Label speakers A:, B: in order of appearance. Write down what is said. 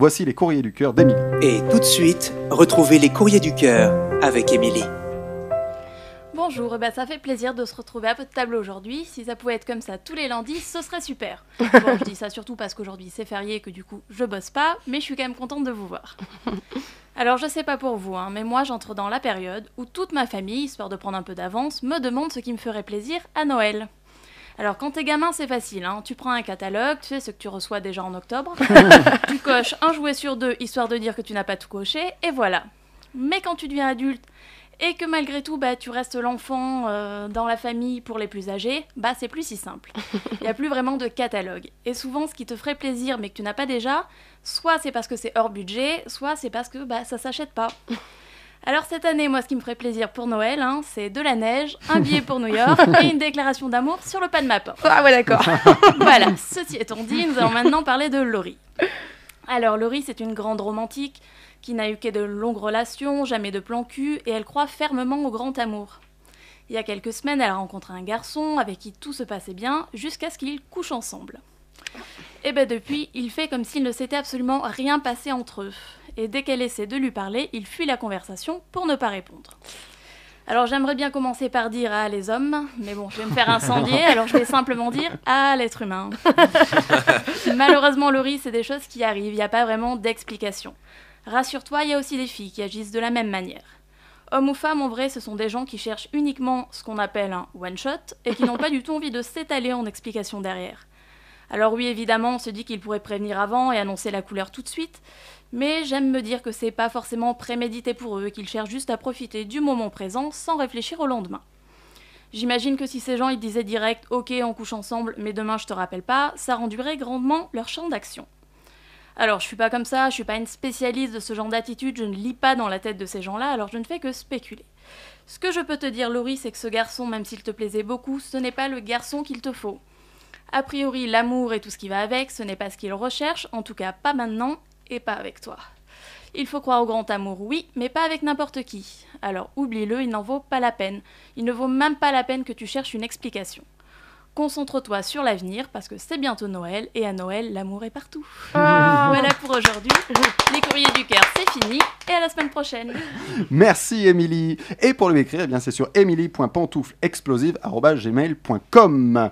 A: Voici les courriers du cœur d'Émilie.
B: Et tout de suite, retrouvez les courriers du cœur avec Émilie.
C: Bonjour, eh ben, ça fait plaisir de se retrouver à votre table aujourd'hui. Si ça pouvait être comme ça tous les lundis, ce serait super. Bon, je dis ça surtout parce qu'aujourd'hui c'est férié et que du coup je bosse pas, mais je suis quand même contente de vous voir. Alors je sais pas pour vous, hein, mais moi j'entre dans la période où toute ma famille, histoire de prendre un peu d'avance, me demande ce qui me ferait plaisir à Noël. Alors quand t'es gamin c'est facile, hein. tu prends un catalogue, tu sais ce que tu reçois déjà en octobre, tu coches un jouet sur deux histoire de dire que tu n'as pas tout coché, et voilà. Mais quand tu deviens adulte et que malgré tout bah, tu restes l'enfant euh, dans la famille pour les plus âgés, bah c'est plus si simple. Il n'y a plus vraiment de catalogue. Et souvent ce qui te ferait plaisir mais que tu n'as pas déjà, soit c'est parce que c'est hors budget, soit c'est parce que bah, ça s'achète pas. Alors cette année, moi ce qui me ferait plaisir pour Noël, hein, c'est de la neige, un billet pour New York et une déclaration d'amour sur le pas de ma porte.
D: Ah ouais, d'accord.
C: Voilà, ceci étant dit, nous allons maintenant parler de Laurie. Alors Laurie, c'est une grande romantique qui n'a eu que de longues relations, jamais de plan cul, et elle croit fermement au grand amour. Il y a quelques semaines, elle a rencontré un garçon avec qui tout se passait bien, jusqu'à ce qu'ils couchent ensemble. Et ben depuis, il fait comme s'il ne s'était absolument rien passé entre eux. Et dès qu'elle essaie de lui parler, il fuit la conversation pour ne pas répondre. Alors j'aimerais bien commencer par dire à les hommes, mais bon, je vais me faire incendier, alors je vais simplement dire à l'être humain. Malheureusement, Laurie, c'est des choses qui arrivent, il n'y a pas vraiment d'explication. Rassure-toi, il y a aussi des filles qui agissent de la même manière. Hommes ou femmes, en vrai, ce sont des gens qui cherchent uniquement ce qu'on appelle un one-shot et qui n'ont pas du tout envie de s'étaler en explication derrière. Alors oui, évidemment, on se dit qu'ils pourraient prévenir avant et annoncer la couleur tout de suite, mais j'aime me dire que c'est pas forcément prémédité pour eux, qu'ils cherchent juste à profiter du moment présent sans réfléchir au lendemain. J'imagine que si ces gens ils disaient direct OK on couche ensemble mais demain je te rappelle pas, ça rendurait grandement leur champ d'action. Alors je suis pas comme ça, je suis pas une spécialiste de ce genre d'attitude, je ne lis pas dans la tête de ces gens-là, alors je ne fais que spéculer. Ce que je peux te dire Laurie, c'est que ce garçon, même s'il te plaisait beaucoup, ce n'est pas le garçon qu'il te faut. A priori, l'amour et tout ce qui va avec, ce n'est pas ce qu'il recherche, en tout cas pas maintenant et pas avec toi. Il faut croire au grand amour, oui, mais pas avec n'importe qui. Alors oublie-le, il n'en vaut pas la peine. Il ne vaut même pas la peine que tu cherches une explication. Concentre-toi sur l'avenir parce que c'est bientôt Noël et à Noël, l'amour est partout. Voilà pour aujourd'hui. Les courriers du cœur, c'est fini et à la semaine prochaine.
A: Merci Émilie. Et pour lui écrire, eh bien c'est sur emily.pantouflexplosive.gmail.com.